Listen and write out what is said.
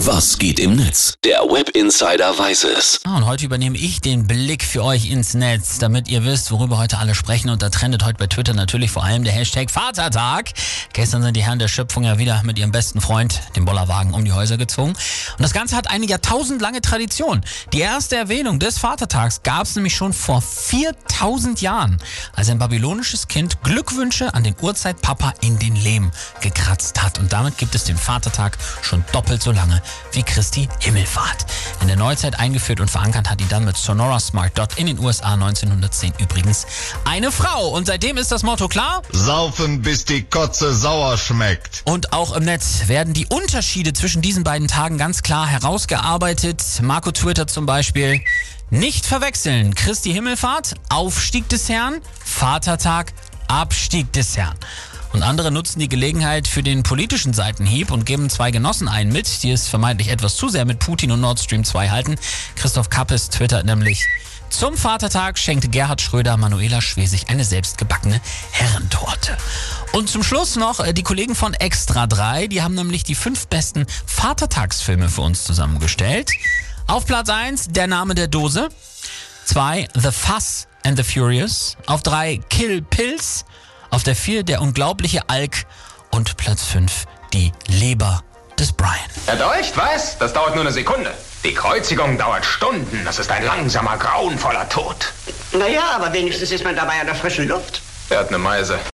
Was geht im Netz? Der Web Insider weiß es. Ah, und heute übernehme ich den Blick für euch ins Netz, damit ihr wisst, worüber heute alle sprechen. Und da trendet heute bei Twitter natürlich vor allem der Hashtag Vatertag. Gestern sind die Herren der Schöpfung ja wieder mit ihrem besten Freund, dem Bollerwagen, um die Häuser gezogen. Und das Ganze hat eine jahrtausendlange Tradition. Die erste Erwähnung des Vatertags gab es nämlich schon vor 4000 Jahren, als ein babylonisches Kind Glückwünsche an den Urzeitpapa in den Lehm gekratzt hat. Und damit gibt es den Vatertag schon doppelt so lange wie Christi Himmelfahrt. In der Neuzeit eingeführt und verankert hat ihn dann mit Sonora Smart Dot in den USA 1910 übrigens eine Frau. Und seitdem ist das Motto klar. Saufen, bis die Kotze sauer schmeckt. Und auch im Netz werden die Unterschiede zwischen diesen beiden Tagen ganz klar herausgearbeitet. Marco Twitter zum Beispiel. Nicht verwechseln. Christi Himmelfahrt, Aufstieg des Herrn, Vatertag, Abstieg des Herrn. Und andere nutzen die Gelegenheit für den politischen Seitenhieb und geben zwei Genossen einen mit, die es vermeintlich etwas zu sehr mit Putin und Nord Stream 2 halten. Christoph Kappes twittert nämlich, zum Vatertag schenkte Gerhard Schröder Manuela Schwesig eine selbstgebackene Herrentorte. Und zum Schluss noch äh, die Kollegen von Extra 3, die haben nämlich die fünf besten Vatertagsfilme für uns zusammengestellt. Auf Platz 1 Der Name der Dose, 2 The Fuss and the Furious, auf 3 Kill Pills, auf der 4 der unglaubliche Alk und Platz 5 die Leber des Brian. Erdolcht, was? Das dauert nur eine Sekunde. Die Kreuzigung dauert Stunden. Das ist ein langsamer, grauenvoller Tod. Naja, aber wenigstens ist man dabei an der frischen Luft. Er hat eine Meise.